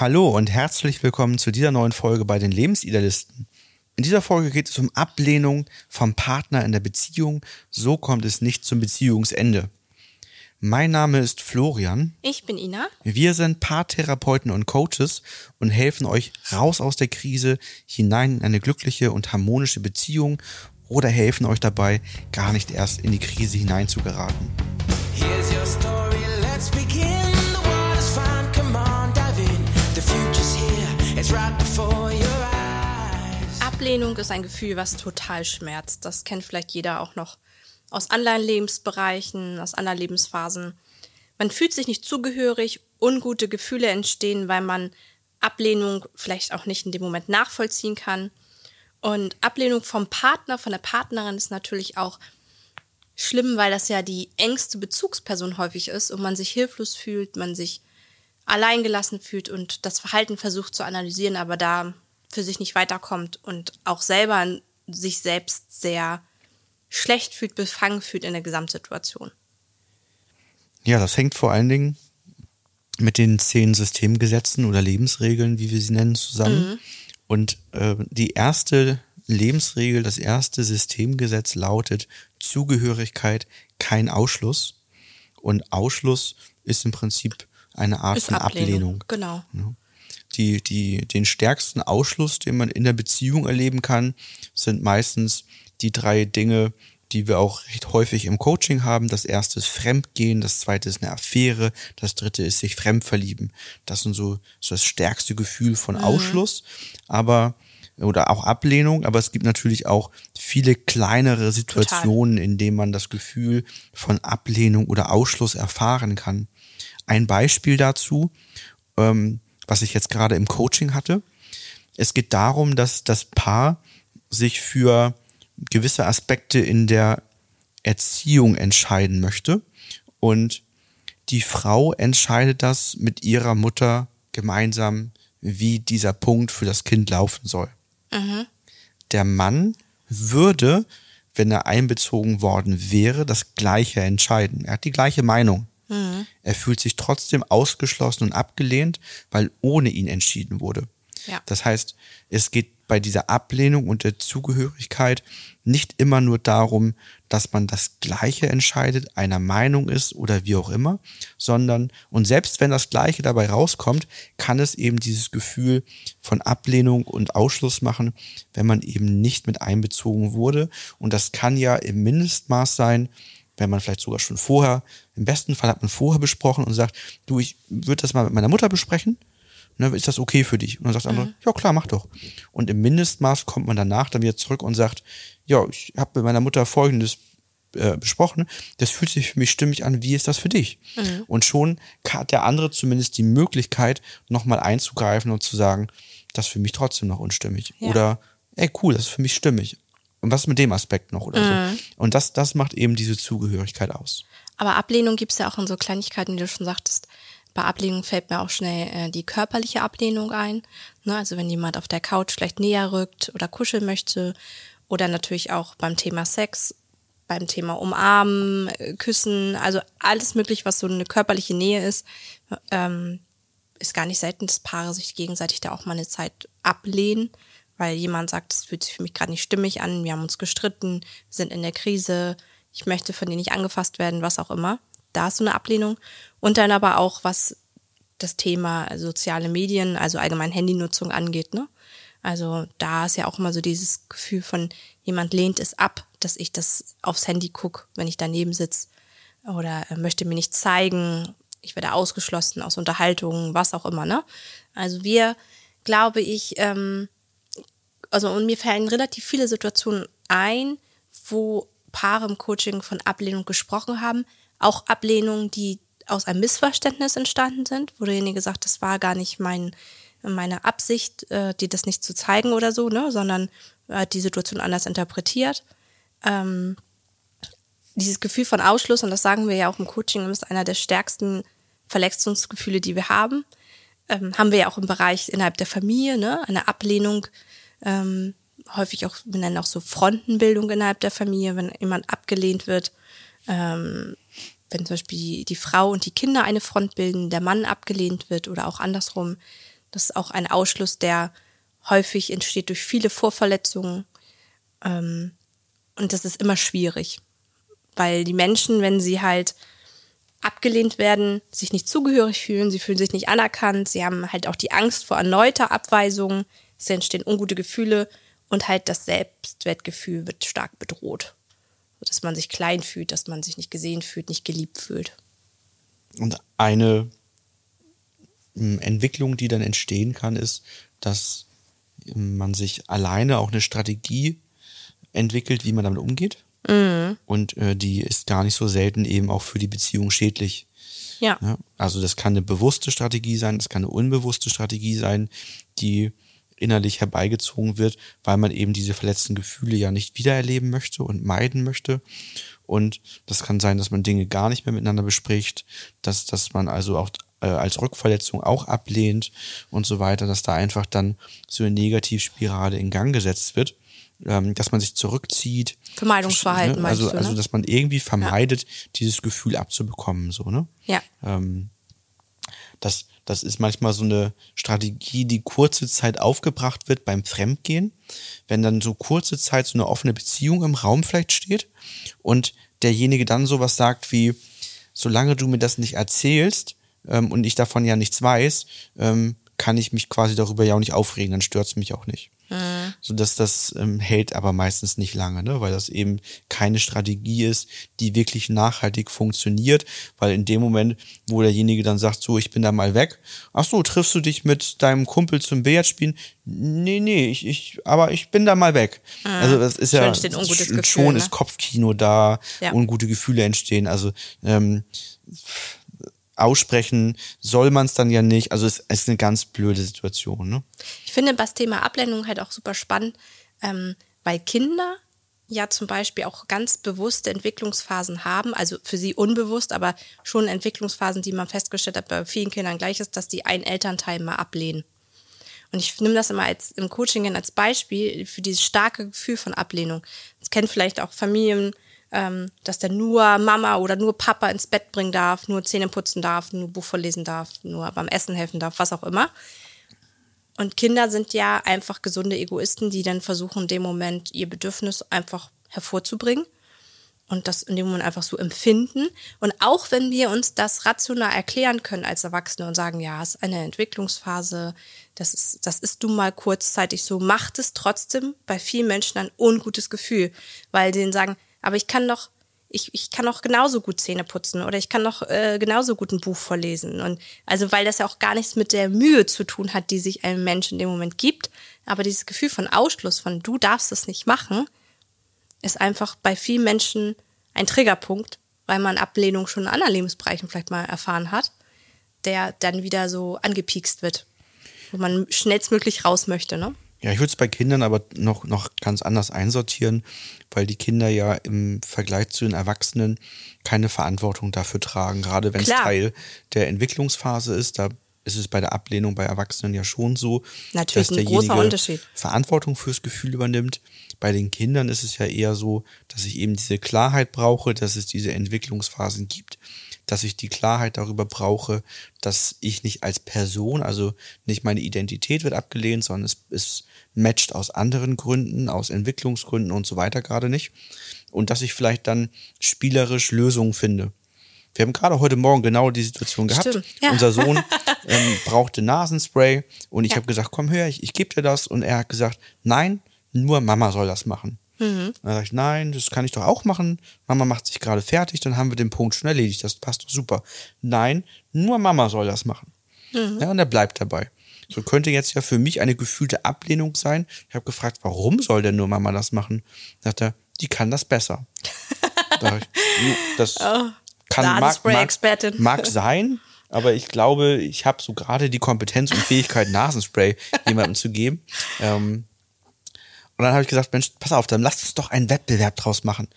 Hallo und herzlich willkommen zu dieser neuen Folge bei den Lebensidealisten. In dieser Folge geht es um Ablehnung vom Partner in der Beziehung. So kommt es nicht zum Beziehungsende. Mein Name ist Florian. Ich bin Ina. Wir sind Paartherapeuten und Coaches und helfen euch raus aus der Krise, hinein in eine glückliche und harmonische Beziehung oder helfen euch dabei, gar nicht erst in die Krise hineinzugeraten. Here's your story, let's begin. Ablehnung ist ein Gefühl, was total schmerzt. Das kennt vielleicht jeder auch noch aus anderen Lebensbereichen, aus anderen Lebensphasen. Man fühlt sich nicht zugehörig, ungute Gefühle entstehen, weil man Ablehnung vielleicht auch nicht in dem Moment nachvollziehen kann. Und Ablehnung vom Partner, von der Partnerin ist natürlich auch schlimm, weil das ja die engste Bezugsperson häufig ist und man sich hilflos fühlt, man sich alleingelassen fühlt und das Verhalten versucht zu analysieren, aber da für sich nicht weiterkommt und auch selber sich selbst sehr schlecht fühlt, befangen fühlt in der Gesamtsituation. Ja, das hängt vor allen Dingen mit den zehn Systemgesetzen oder Lebensregeln, wie wir sie nennen, zusammen. Und äh, die erste Lebensregel, das erste Systemgesetz lautet Zugehörigkeit, kein Ausschluss. Und Ausschluss ist im Prinzip eine Art Ist von Ablehnung. Genau. Die, die, den stärksten Ausschluss, den man in der Beziehung erleben kann, sind meistens die drei Dinge, die wir auch recht häufig im Coaching haben. Das erste ist Fremdgehen, das zweite ist eine Affäre, das dritte ist sich fremdverlieben. Das sind so, so das stärkste Gefühl von Ausschluss, aber oder auch Ablehnung, aber es gibt natürlich auch viele kleinere Situationen, in denen man das Gefühl von Ablehnung oder Ausschluss erfahren kann. Ein Beispiel dazu, ähm, was ich jetzt gerade im Coaching hatte. Es geht darum, dass das Paar sich für gewisse Aspekte in der Erziehung entscheiden möchte und die Frau entscheidet das mit ihrer Mutter gemeinsam, wie dieser Punkt für das Kind laufen soll. Der Mann würde, wenn er einbezogen worden wäre, das Gleiche entscheiden. Er hat die gleiche Meinung. Er fühlt sich trotzdem ausgeschlossen und abgelehnt, weil ohne ihn entschieden wurde. Ja. Das heißt, es geht bei dieser Ablehnung und der Zugehörigkeit nicht immer nur darum, dass man das Gleiche entscheidet, einer Meinung ist oder wie auch immer, sondern, und selbst wenn das Gleiche dabei rauskommt, kann es eben dieses Gefühl von Ablehnung und Ausschluss machen, wenn man eben nicht mit einbezogen wurde. Und das kann ja im Mindestmaß sein, wenn man vielleicht sogar schon vorher, im besten Fall hat man vorher besprochen und sagt, du, ich würde das mal mit meiner Mutter besprechen. Ne, ist das okay für dich? Und dann sagt der andere, ja klar, mach doch. Und im Mindestmaß kommt man danach dann wieder zurück und sagt, ja, ich habe mit meiner Mutter Folgendes äh, besprochen, das fühlt sich für mich stimmig an, wie ist das für dich? Und schon hat der andere zumindest die Möglichkeit, nochmal einzugreifen und zu sagen, das ist für mich trotzdem noch unstimmig. Ja. Oder, ey, cool, das ist für mich stimmig. Und was mit dem Aspekt noch oder so? Und das, das macht eben diese Zugehörigkeit aus. Aber Ablehnung gibt es ja auch in so Kleinigkeiten, wie du schon sagtest. Bei Ablehnung fällt mir auch schnell äh, die körperliche Ablehnung ein. Ne? Also wenn jemand auf der Couch vielleicht näher rückt oder kuscheln möchte. Oder natürlich auch beim Thema Sex, beim Thema Umarmen, äh, Küssen. Also alles mögliche, was so eine körperliche Nähe ist. Ähm, ist gar nicht selten, dass Paare sich gegenseitig da auch mal eine Zeit ablehnen, weil jemand sagt, es fühlt sich für mich gerade nicht stimmig an, wir haben uns gestritten, sind in der Krise, ich möchte von dir nicht angefasst werden, was auch immer. Da ist so eine Ablehnung. Und dann aber auch, was das Thema soziale Medien, also allgemein Handynutzung angeht, ne? Also da ist ja auch immer so dieses Gefühl von, jemand lehnt es ab, dass ich das aufs Handy gucke, wenn ich daneben sitze. Oder möchte mir nicht zeigen, ich werde ausgeschlossen aus Unterhaltungen, was auch immer, ne? Also wir, glaube ich, ähm, also und mir fallen relativ viele Situationen ein, wo Paare im Coaching von Ablehnung gesprochen haben. Auch Ablehnungen, die aus einem Missverständnis entstanden sind, wo derjenige sagt, das war gar nicht mein, meine Absicht, äh, dir das nicht zu zeigen oder so, ne, sondern er hat die Situation anders interpretiert. Ähm, dieses Gefühl von Ausschluss, und das sagen wir ja auch im Coaching, ist einer der stärksten Verletzungsgefühle, die wir haben. Ähm, haben wir ja auch im Bereich innerhalb der Familie, ne? Eine Ablehnung, ähm, häufig auch, wir nennen auch so Frontenbildung innerhalb der Familie, wenn jemand abgelehnt wird, ähm, wenn zum Beispiel die, Frau und die Kinder eine Front bilden, der Mann abgelehnt wird oder auch andersrum, Das ist auch ein Ausschluss, der häufig entsteht durch viele Vorverletzungen. Ähm, und das ist immer schwierig, weil die Menschen, wenn sie halt abgelehnt werden, sich nicht zugehörig fühlen, sie fühlen sich nicht anerkannt, sie haben halt auch die Angst vor erneuter Abweisung, es entstehen ungute Gefühle und halt das Selbstwertgefühl wird stark bedroht. Dass man sich klein fühlt, dass man sich nicht gesehen fühlt, nicht geliebt fühlt. Und eine ähm, Entwicklung, die dann entstehen kann, ist, dass ähm, man sich alleine auch eine Strategie entwickelt, wie man damit umgeht. Und äh, die ist gar nicht so selten eben auch für die Beziehung schädlich. Ja. Ja, also das kann eine bewusste Strategie sein, das kann eine unbewusste Strategie sein, die innerlich herbeigezogen wird, weil man eben diese verletzten Gefühle ja nicht wiedererleben möchte und meiden möchte. Und das kann sein, dass man Dinge gar nicht mehr miteinander bespricht, dass, dass man also auch äh, als Rückverletzung auch ablehnt und so weiter, dass da einfach dann so eine Negativspirale in Gang gesetzt wird, ähm, dass man sich zurückzieht. Vermeidungsverhalten ne? also, du, ne? Also, dass man irgendwie vermeidet, dieses Gefühl abzubekommen, so, ne? Ja. Ähm, das, das ist manchmal so eine Strategie, die kurze Zeit aufgebracht wird beim Fremdgehen, wenn dann so kurze Zeit so eine offene Beziehung im Raum vielleicht steht und derjenige dann sowas sagt wie, solange du mir das nicht erzählst ähm, und ich davon ja nichts weiß, ähm, kann ich mich quasi darüber ja auch nicht aufregen, dann stört es mich auch nicht. So dass das ähm, hält aber meistens nicht lange, ne? weil das eben keine Strategie ist, die wirklich nachhaltig funktioniert, weil in dem Moment, wo derjenige dann sagt, so, ich bin da mal weg, ach so, triffst du dich mit deinem Kumpel zum Billard spielen? Nee, nee, ich, ich, aber ich bin da mal weg. Also das ist Schon ja schon Gefühl, ne? ist Kopfkino da, Ja. ungute Gefühle entstehen. Also ähm, aussprechen soll man es dann ja nicht. Also es, es ist eine ganz blöde Situation. Ne? Ich finde das Thema Ablehnung halt auch super spannend, ähm, weil Kinder ja zum Beispiel auch ganz bewusste Entwicklungsphasen haben, also für sie unbewusst, aber schon Entwicklungsphasen, die man festgestellt hat, bei vielen Kindern gleich ist, dass die einen Elternteil mal ablehnen. Und ich nehme das immer als im Coaching als Beispiel für dieses starke Gefühl von Ablehnung. Das kennen vielleicht auch Familien, ähm, dass der nur Mama oder nur Papa ins Bett bringen darf, nur Zähne putzen darf, nur Buch vorlesen darf, nur beim Essen helfen darf, was auch immer. Und Kinder sind ja einfach gesunde Egoisten, die dann versuchen, in dem Moment ihr Bedürfnis einfach hervorzubringen und das in dem Moment einfach so empfinden. Und auch wenn wir uns das rational erklären können als Erwachsene und sagen, ja, es ist eine Entwicklungsphase, das ist, das ist du mal kurzzeitig so, macht es trotzdem bei vielen Menschen ein ungutes Gefühl, weil denen sagen, aber ich kann doch, ich, ich kann doch genauso gut Zähne putzen oder ich kann doch äh, genauso gut ein Buch vorlesen. Und also weil das ja auch gar nichts mit der Mühe zu tun hat, die sich ein Mensch in dem Moment gibt. Aber dieses Gefühl von Ausschluss, von du darfst es nicht machen, ist einfach bei vielen Menschen ein Triggerpunkt, weil man Ablehnung schon in anderen Lebensbereichen vielleicht mal erfahren hat, der dann wieder so angepiekst wird, wo man schnellstmöglich raus möchte, ne? Ja, ich würde es bei Kindern aber noch, noch ganz anders einsortieren, weil die Kinder ja im Vergleich zu den Erwachsenen keine Verantwortung dafür tragen. Gerade wenn es. Teil der Entwicklungsphase ist, da ist es bei der Ablehnung bei Erwachsenen ja schon so, Natürlich dass ein großer derjenige Unterschied. Verantwortung fürs Gefühl übernimmt. Bei den Kindern ist es ja eher so, dass ich eben diese Klarheit brauche, dass es diese Entwicklungsphasen gibt, dass ich die Klarheit darüber brauche, dass ich nicht als Person, also nicht meine Identität wird abgelehnt, sondern es, es matcht aus anderen Gründen, aus Entwicklungsgründen und so weiter gerade nicht. Und dass ich vielleicht dann spielerisch Lösungen finde. Wir haben gerade heute Morgen genau die Situation gehabt. Stimmt, ja. Unser Sohn ähm, brauchte Nasenspray und ich Ja. habe gesagt, komm her, ich, ich gebe dir das. Und er hat gesagt, nein, nur Mama soll das machen. Mhm. Dann sag ich, nein, das kann ich doch auch machen. Mama macht sich gerade fertig, dann haben wir den Punkt schon erledigt. Das passt doch super. Nein, nur Mama soll das machen. Mhm. Ja, und er bleibt dabei. So könnte jetzt ja für mich eine gefühlte Ablehnung sein. Ich habe gefragt, warum soll denn nur Mama das machen? Sagt er, die kann das besser. Sag ich, "Jo, das kann mag, mag, mag sein, aber ich glaube, ich habe so gerade die Kompetenz und Fähigkeit, Nasenspray jemandem zu geben. Ähm, und dann habe ich gesagt, Mensch, pass auf, dann lass uns doch einen Wettbewerb draus machen.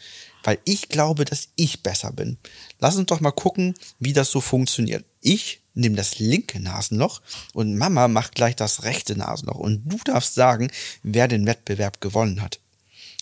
Weil ich glaube, dass ich besser bin. Lass uns doch mal gucken, wie das so funktioniert. Ich nehme das linke Nasenloch und Mama macht gleich das rechte Nasenloch. Und du darfst sagen, wer den Wettbewerb gewonnen hat.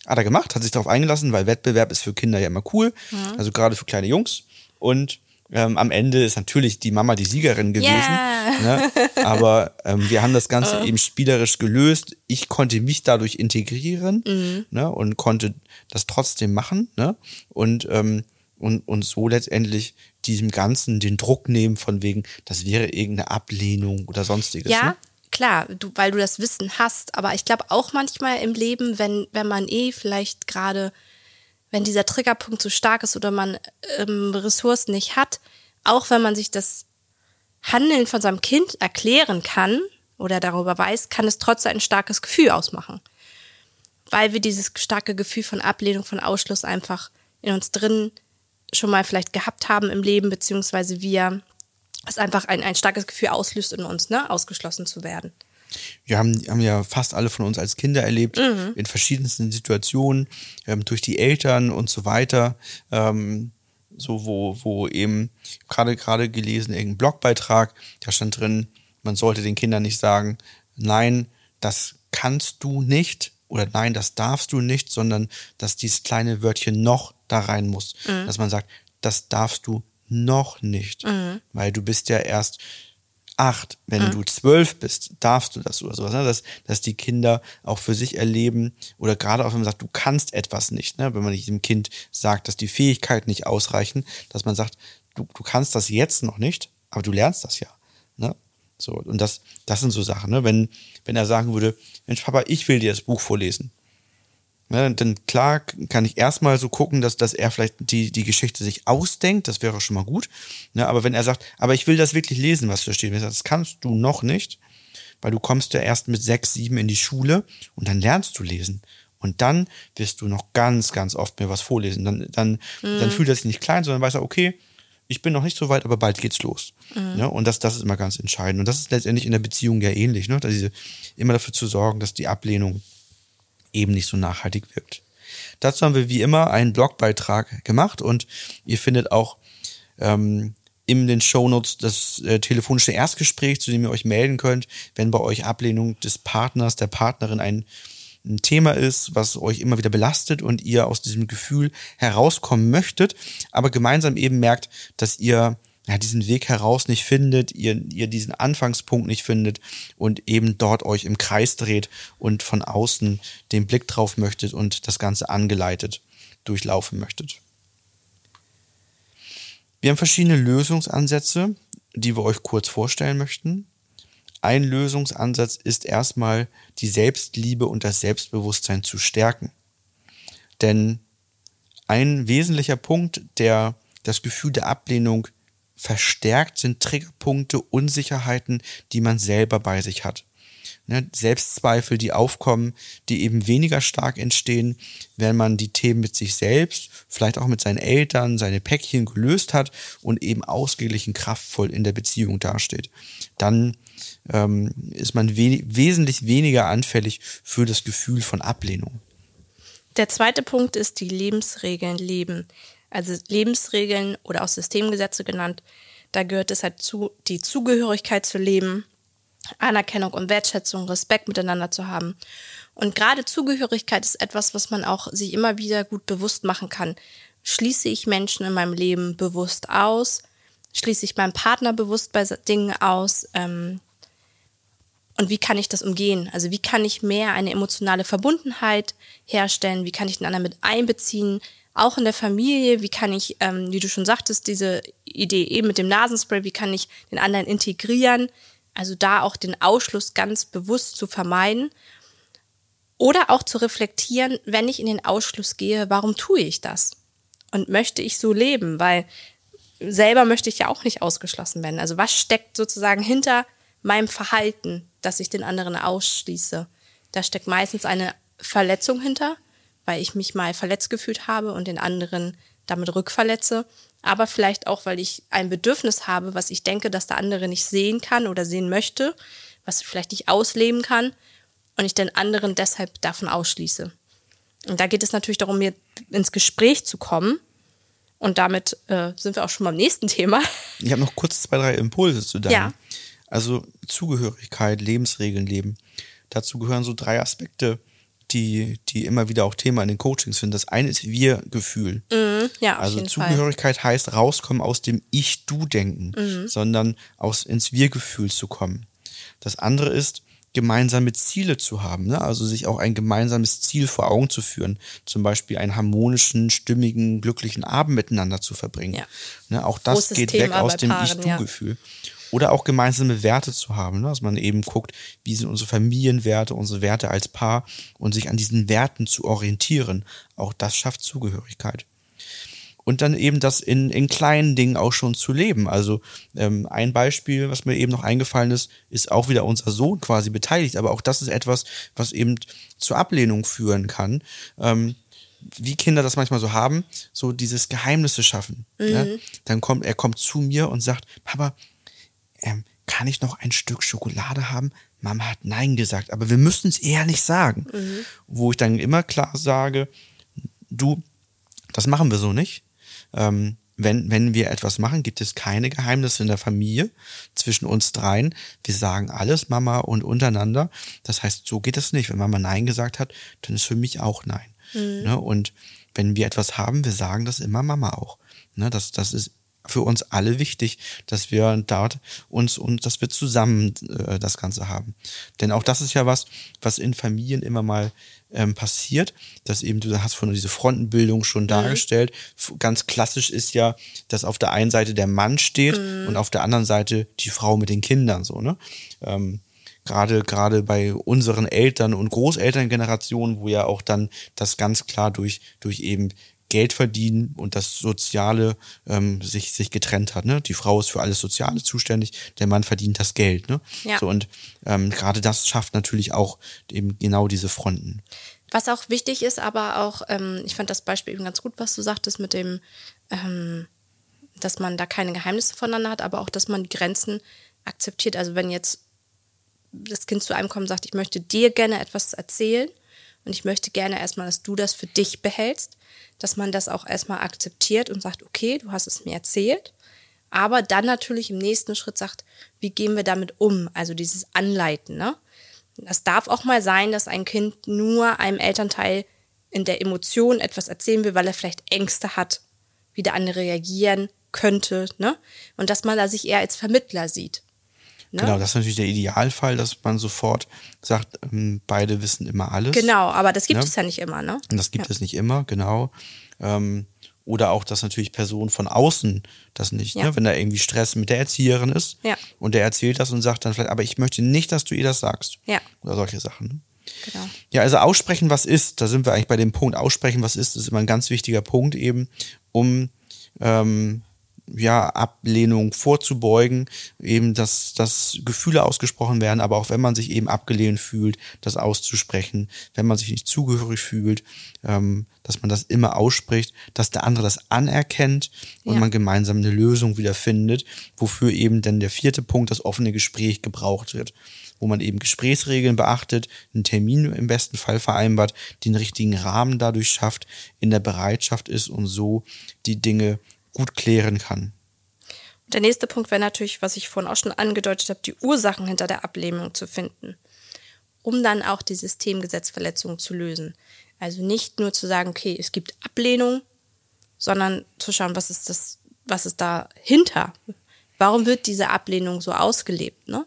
Hat er gemacht, hat sich darauf eingelassen, weil Wettbewerb ist für Kinder ja immer cool. Also gerade für kleine Jungs. Und Ähm, am Ende ist natürlich die Mama die Siegerin gewesen. Yeah. Ne? Aber ähm, wir haben das Ganze eben spielerisch gelöst. Ich konnte mich dadurch integrieren ne? und konnte das trotzdem machen. Ne? Und, ähm, und, und so letztendlich diesem Ganzen den Druck nehmen von wegen, das wäre irgendeine Ablehnung oder sonstiges. Ja, Ne? klar, du, weil du das Wissen hast. Aber ich glaube auch manchmal im Leben, wenn, wenn man eh vielleicht gerade, wenn dieser Triggerpunkt zu stark ist oder man ähm, Ressourcen nicht hat, auch wenn man sich das Handeln von seinem Kind erklären kann oder darüber weiß, kann es trotzdem ein starkes Gefühl ausmachen. Weil wir dieses starke Gefühl von Ablehnung, von Ausschluss einfach in uns drin schon mal vielleicht gehabt haben im Leben, beziehungsweise wir es einfach ein, ein starkes Gefühl auslöst in uns, ne, ausgeschlossen zu werden. Wir haben, haben ja fast alle von uns als Kinder erlebt, Mhm. in verschiedensten Situationen, ähm, durch die Eltern und so weiter. Ähm, so, wo, wo eben gerade gerade gelesen, irgendein Blogbeitrag, da stand drin, man sollte den Kindern nicht sagen, nein, das kannst du nicht oder nein, das darfst du nicht, sondern dass dieses kleine Wörtchen noch da rein muss. Dass man sagt, das darfst du noch nicht, weil du bist ja erst acht, wenn du zwölf bist, darfst du das oder sowas. Ne? Dass, dass die Kinder auch für sich erleben oder gerade auch wenn man sagt, du kannst etwas nicht, ne? wenn man nicht dem Kind sagt, dass die Fähigkeiten nicht ausreichen, dass man sagt, du, du kannst das jetzt noch nicht, aber du lernst das ja. Ne? So, und das, das sind so Sachen, ne? wenn, wenn er sagen würde, Mensch, Papa, ich will dir das Buch vorlesen. Ne, dann klar kann ich erstmal so gucken, dass, dass er vielleicht die, die Geschichte sich ausdenkt, das wäre schon mal gut. Ne, aber wenn er sagt, aber ich will das wirklich lesen, was da steht, das kannst du noch nicht, weil du kommst ja erst mit sechs, sieben in die Schule und dann lernst du lesen. Und dann wirst du noch ganz, ganz oft mir was vorlesen. Dann, dann, dann fühlt er sich nicht klein, sondern weiß er, okay, ich bin noch nicht so weit, aber bald geht's los. Ne? Und das, das ist immer ganz entscheidend. Und das ist letztendlich in der Beziehung ja ähnlich, ne? dass diese, immer dafür zu sorgen, dass die Ablehnung eben nicht so nachhaltig wirkt. Dazu haben wir wie immer einen Blogbeitrag gemacht und ihr findet auch ähm, in den Shownotes das äh, telefonische Erstgespräch, zu dem ihr euch melden könnt, wenn bei euch Ablehnung des Partners, der Partnerin ein, ein Thema ist, was euch immer wieder belastet und ihr aus diesem Gefühl herauskommen möchtet, aber gemeinsam eben merkt, dass ihr ja, diesen Weg heraus nicht findet, ihr, ihr diesen Anfangspunkt nicht findet und eben dort euch im Kreis dreht und von außen den Blick drauf möchtet und das Ganze angeleitet durchlaufen möchtet. Wir haben verschiedene Lösungsansätze, die wir euch kurz vorstellen möchten. Ein Lösungsansatz ist erstmal die Selbstliebe und das Selbstbewusstsein zu stärken. Denn ein wesentlicher Punkt, der das Gefühl der Ablehnung verstärkt, sind Triggerpunkte, Unsicherheiten, die man selber bei sich hat. Ne, Selbstzweifel, die aufkommen, die eben weniger stark entstehen, wenn man die Themen mit sich selbst, vielleicht auch mit seinen Eltern, seine Päckchen gelöst hat und eben ausgeglichen kraftvoll in der Beziehung dasteht. Dann ähm, ist man we wesentlich weniger anfällig für das Gefühl von Ablehnung. Der zweite Punkt ist die Lebensregeln leben. Also Lebensregeln oder auch Systemgesetze genannt. Da gehört es halt zu, die Zugehörigkeit zu leben, Anerkennung und Wertschätzung, Respekt miteinander zu haben. Und gerade Zugehörigkeit ist etwas, was man auch sich immer wieder gut bewusst machen kann. Schließe ich Menschen in meinem Leben bewusst aus? Schließe ich meinen Partner bewusst bei Dingen aus? Ähm, und wie kann ich das umgehen? Also wie kann ich mehr eine emotionale Verbundenheit herstellen? Wie kann ich den anderen mit einbeziehen? Auch in der Familie, wie kann ich, ähm, wie du schon sagtest, diese Idee eben mit dem Nasenspray, wie kann ich den anderen integrieren? Also da auch den Ausschluss ganz bewusst zu vermeiden. Oder auch zu reflektieren, wenn ich in den Ausschluss gehe, warum tue ich das? Und möchte ich so leben? Weil selber möchte ich ja auch nicht ausgeschlossen werden. Also was steckt sozusagen hinter meinem Verhalten, dass ich den anderen ausschließe? Da steckt meistens eine Verletzung hinter, weil ich mich mal verletzt gefühlt habe und den anderen damit rückverletze. Aber vielleicht auch, weil ich ein Bedürfnis habe, was ich denke, dass der andere nicht sehen kann oder sehen möchte, was ich vielleicht nicht ausleben kann und ich den anderen deshalb davon ausschließe. Und da geht es natürlich darum, mir ins Gespräch zu kommen. Und damit äh, sind wir auch schon beim nächsten Thema. Ich habe noch kurz zwei, drei Impulse zu deinem. Ja. Also Zugehörigkeit, Lebensregeln leben. Dazu gehören so drei Aspekte, die, die immer wieder auch Thema in den Coachings sind. Das eine ist Wir-Gefühl. Ja, auf Also jeden Fall. Zugehörigkeit heißt rauskommen aus dem Ich-Du-Denken, Mhm. sondern aus ins Wir-Gefühl zu kommen. Das andere ist, gemeinsame Ziele zu haben, ne? also sich auch ein gemeinsames Ziel vor Augen zu führen, zum Beispiel einen harmonischen, stimmigen, glücklichen Abend miteinander zu verbringen. Ja. Ne? Auch das Großes geht Thema weg aus dem Ich-Du-Gefühl. Oder auch gemeinsame Werte zu haben, ne? dass man eben guckt, wie sind unsere Familienwerte, unsere Werte als Paar und sich an diesen Werten zu orientieren. Auch das schafft Zugehörigkeit und dann eben das in, in kleinen Dingen auch schon zu leben. Also ähm, ein Beispiel, was mir eben noch eingefallen ist, ist auch wieder unser Sohn quasi beteiligt, aber auch das ist etwas, was eben zur Ablehnung führen kann. Ähm, wie Kinder das manchmal so haben, so dieses Geheimnisse schaffen. Ne? Dann kommt, er kommt zu mir und sagt, Papa, ähm, kann ich noch ein Stück Schokolade haben? Mama hat Nein gesagt, aber wir müssen es ehrlich sagen. Wo ich dann immer klar sage, du, das machen wir so nicht. Ähm, wenn, wenn wir etwas machen, gibt es keine Geheimnisse in der Familie zwischen uns dreien. Wir sagen alles, Mama und untereinander. Das heißt, so geht es nicht. Wenn Mama Nein gesagt hat, dann ist für mich auch Nein. Ne? Und wenn wir etwas haben, wir sagen das immer Mama auch. Ne? Das, das ist für uns alle wichtig, dass wir dort uns und dass wir zusammen äh, das Ganze haben. Denn auch das ist ja was, was in Familien immer mal ähm, passiert, dass eben du hast von diese Frontenbildung schon dargestellt. F- Ganz klassisch ist ja, dass auf der einen Seite der Mann steht und auf der anderen Seite die Frau mit den Kindern so ne. Ähm, gerade gerade bei unseren Eltern und Großelterngenerationen, wo ja auch dann das ganz klar durch durch eben Geld verdienen und das Soziale ähm, sich sich getrennt hat. Ne? Die Frau ist für alles Soziale zuständig, der Mann verdient das Geld. Ne? Ja. So und ähm, gerade das schafft natürlich auch eben genau diese Fronten. Was auch wichtig ist, aber auch, ähm, ich fand das Beispiel eben ganz gut, was du sagtest mit dem, ähm, dass man da keine Geheimnisse voneinander hat, aber auch, dass man die Grenzen akzeptiert. Also wenn jetzt das Kind zu einem kommt und sagt, ich möchte dir gerne etwas erzählen und ich möchte gerne erstmal, dass du das für dich behältst, dass man das auch erstmal akzeptiert und sagt, okay, du hast es mir erzählt, aber dann natürlich im nächsten Schritt sagt, wie gehen wir damit um? Also dieses Anleiten, ne? Es darf auch mal sein, dass ein Kind nur einem Elternteil in der Emotion etwas erzählen will, weil er vielleicht Ängste hat, wie der andere reagieren könnte, ne? Und dass man da sich eher als Vermittler sieht. Ne? Genau, das ist natürlich der Idealfall, dass man sofort sagt, ähm, beide wissen immer alles. Genau, aber das gibt Ne? es ja nicht immer, ne? Und das gibt es nicht immer, genau. Ähm, oder auch, dass natürlich Personen von außen das nicht, Ja. ne? wenn da irgendwie Stress mit der Erzieherin ist Ja. und der erzählt das und sagt dann vielleicht, aber ich möchte nicht, dass du ihr das sagst. Ja. Oder solche Sachen. Ne? Genau. Ja, also aussprechen, was ist, da sind wir eigentlich bei dem Punkt, aussprechen, was ist, ist immer ein ganz wichtiger Punkt eben, um ähm, ja, Ablehnung vorzubeugen, eben, dass, dass Gefühle ausgesprochen werden, aber auch wenn man sich eben abgelehnt fühlt, das auszusprechen, wenn man sich nicht zugehörig fühlt, ähm, dass man das immer ausspricht, dass der andere das anerkennt und Ja. man gemeinsam eine Lösung wieder findet, wofür eben dann der vierte Punkt, das offene Gespräch gebraucht wird wo man eben Gesprächsregeln beachtet, einen Termin im besten Fall vereinbart, den richtigen Rahmen dadurch schafft, in der Bereitschaft ist und so die Dinge gut klären kann. Der nächste Punkt wäre natürlich, was ich vorhin auch schon angedeutet habe, die Ursachen hinter der Ablehnung zu finden, um dann auch die Systemgesetzverletzung zu lösen. Also nicht nur zu sagen, okay, es gibt Ablehnung, sondern zu schauen, was ist das, was ist dahinter? Warum wird diese Ablehnung so ausgelebt? Ne?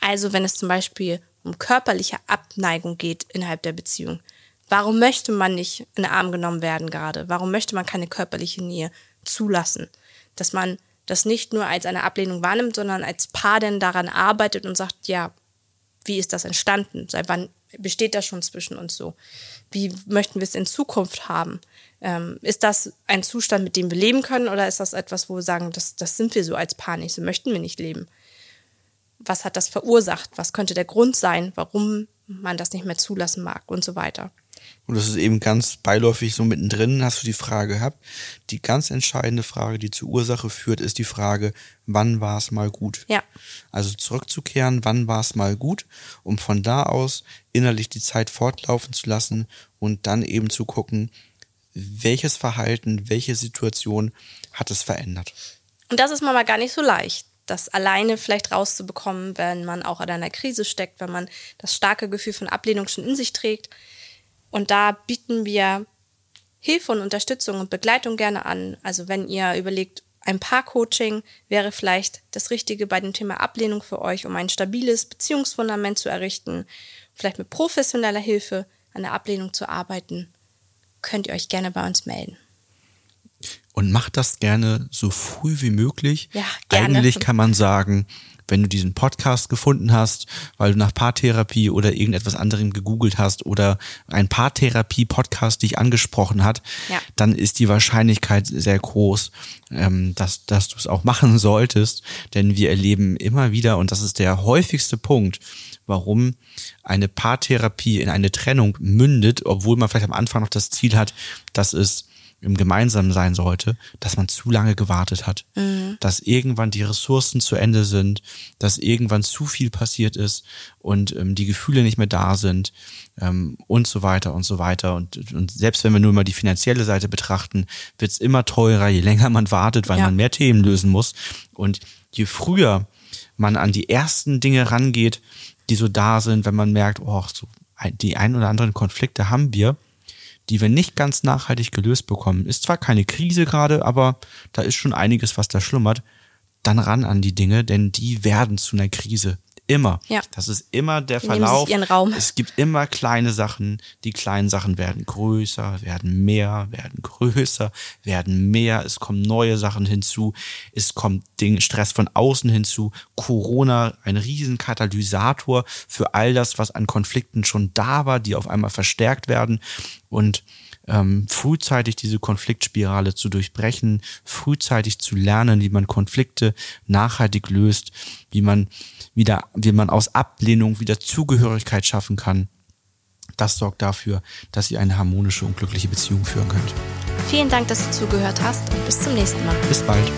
Also wenn es zum Beispiel um körperliche Abneigung geht innerhalb der Beziehung, warum möchte man nicht in den Arm genommen werden gerade? Warum möchte man keine körperliche Nähe zulassen? Dass man das nicht nur als eine Ablehnung wahrnimmt, sondern als Paar denn daran arbeitet und sagt, ja, wie ist das entstanden? Seit wann besteht das schon zwischen uns so? Wie möchten wir es in Zukunft haben? Ähm, ist das ein Zustand, mit dem wir leben können, oder ist das etwas, wo wir sagen, das, das sind wir so als Paar nicht, so möchten wir nicht leben? Was hat das verursacht? Was könnte der Grund sein, warum man das nicht mehr zulassen mag und so weiter? Und das ist eben ganz beiläufig so mittendrin, hast du die Frage gehabt. Die ganz entscheidende Frage, die zur Ursache führt, ist die Frage, wann war es mal gut? Ja. Also zurückzukehren, wann war es mal gut, um von da aus innerlich die Zeit fortlaufen zu lassen und dann eben zu gucken, welches Verhalten, welche Situation hat es verändert. Und das ist manchmal gar nicht so leicht, das alleine vielleicht rauszubekommen, wenn man auch in einer Krise steckt, wenn man das starke Gefühl von Ablehnung schon in sich trägt. Und da bieten wir Hilfe und Unterstützung und Begleitung gerne an. Also wenn ihr überlegt, ein Paar-Coaching wäre vielleicht das Richtige bei dem Thema Ablehnung für euch, um ein stabiles Beziehungsfundament zu errichten, vielleicht mit professioneller Hilfe an der Ablehnung zu arbeiten, könnt ihr euch gerne bei uns melden. Und macht das gerne so früh wie möglich. Ja, gerne. Eigentlich kann man sagen, wenn du diesen Podcast gefunden hast, weil du nach Paartherapie oder irgendetwas anderem gegoogelt hast oder ein Paartherapie-Podcast dich angesprochen hat, Ja. dann ist die Wahrscheinlichkeit sehr groß, ähm, dass, dass du es auch machen solltest. Denn wir erleben immer wieder, und das ist der häufigste Punkt, warum eine Paartherapie in eine Trennung mündet, obwohl man vielleicht am Anfang noch das Ziel hat, dass es im Gemeinsamen sein sollte, dass man zu lange gewartet hat, dass irgendwann die Ressourcen zu Ende sind, dass irgendwann zu viel passiert ist und ähm, die Gefühle nicht mehr da sind ähm, und so weiter und so weiter. Und, und selbst wenn wir nur mal die finanzielle Seite betrachten, wird es immer teurer, je länger man wartet, weil Ja. man mehr Themen lösen muss. Und je früher man an die ersten Dinge rangeht, die so da sind, wenn man merkt, oh, so die ein oder anderen Konflikte haben wir, die wir nicht ganz nachhaltig gelöst bekommen. Ist zwar keine Krise gerade, aber da ist schon einiges, was da schlummert. Dann ran an die Dinge, denn die werden zu einer Krise. Immer. Ja. Das ist immer der Verlauf. Es gibt immer kleine Sachen. Die kleinen Sachen werden größer, werden mehr, werden größer, werden mehr. Es kommen neue Sachen hinzu. Es kommt Ding, Stress von außen hinzu. Corona, ein riesen Katalysator für all das, was an Konflikten schon da war, die auf einmal verstärkt werden. Und ähm, frühzeitig diese Konfliktspirale zu durchbrechen, frühzeitig zu lernen, wie man Konflikte nachhaltig löst, wie man wieder, wie man aus Ablehnung wieder Zugehörigkeit schaffen kann. Das sorgt dafür, dass ihr eine harmonische und glückliche Beziehung führen könnt. Vielen Dank, dass du zugehört hast und bis zum nächsten Mal. Bis bald.